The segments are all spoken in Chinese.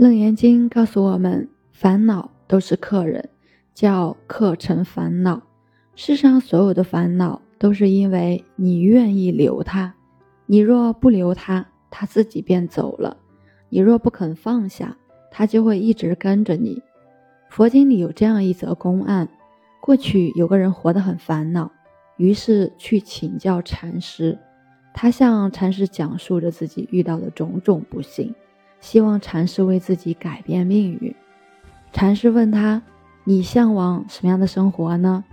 楞严经告诉我们，烦恼都是客人，叫客成烦恼。世上所有的烦恼，都是因为你愿意留它。你若不留它，它自己便走了；你若不肯放下，它就会一直跟着你。佛经里有这样一则公案：过去有个人活得很烦恼，于是去请教禅师。他向禅师讲述着自己遇到的种种不幸。希望禅师为自己改变命运。禅师问他：“你向往什么样的生活呢？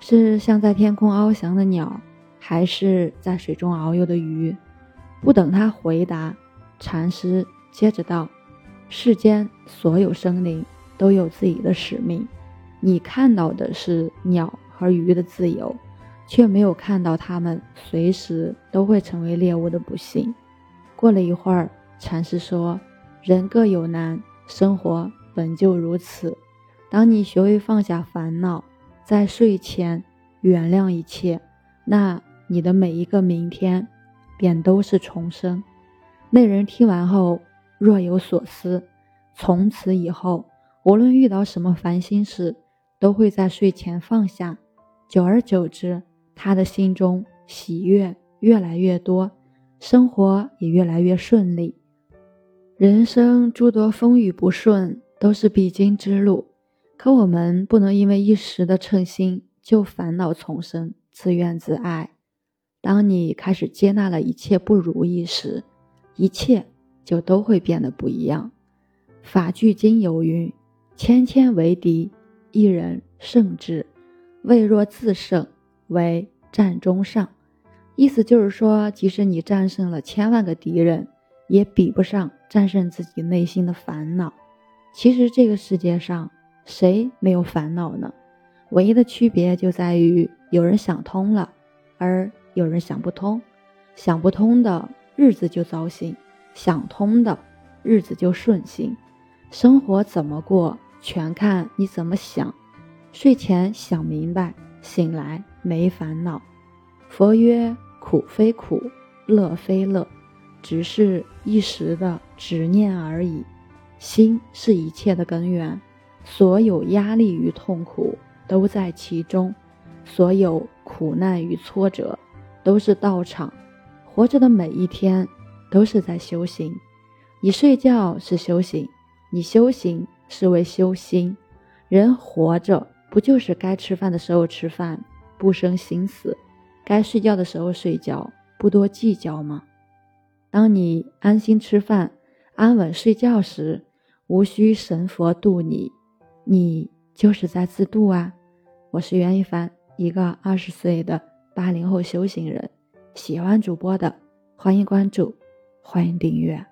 是像在天空翱翔的鸟，还是在水中遨游的鱼？”不等他回答，禅师接着道：“世间所有生灵都有自己的使命。你看到的是鸟和鱼的自由，却没有看到它们随时都会成为猎物的不幸。”过了一会儿。禅师说：“人各有难，生活本就如此。当你学会放下烦恼，在睡前原谅一切，那你的每一个明天便都是重生。”那人听完后若有所思，从此以后，无论遇到什么烦心事，都会在睡前放下。久而久之，他的心中喜悦越来越多，生活也越来越顺利。人生诸多风雨不顺都是必经之路，可我们不能因为一时的称心就烦恼丛生、自怨自艾。当你开始接纳了一切不如意时，一切就都会变得不一样。法句经有云：“千千为敌，一人胜之；未若自胜，为战中上。”意思就是说，即使你战胜了千万个敌人。也比不上战胜自己内心的烦恼。其实这个世界上谁没有烦恼呢？唯一的区别就在于有人想通了，而有人想不通。想不通的日子就糟心，想通的日子就顺心。生活怎么过，全看你怎么想。睡前想明白，醒来没烦恼。佛曰：苦非苦，乐非乐。只是一时的执念而已，心是一切的根源，所有压力与痛苦都在其中，所有苦难与挫折都是道场。活着的每一天都是在修行，你睡觉是修行，你修行是为修心。人活着不就是该吃饭的时候吃饭，不生心思；该睡觉的时候睡觉，不多计较吗？当你安心吃饭、安稳睡觉时，无需神佛渡你，你就是在自渡啊！我是袁一凡，一个二十岁的八零后修行人。喜欢主播的，欢迎关注，欢迎订阅。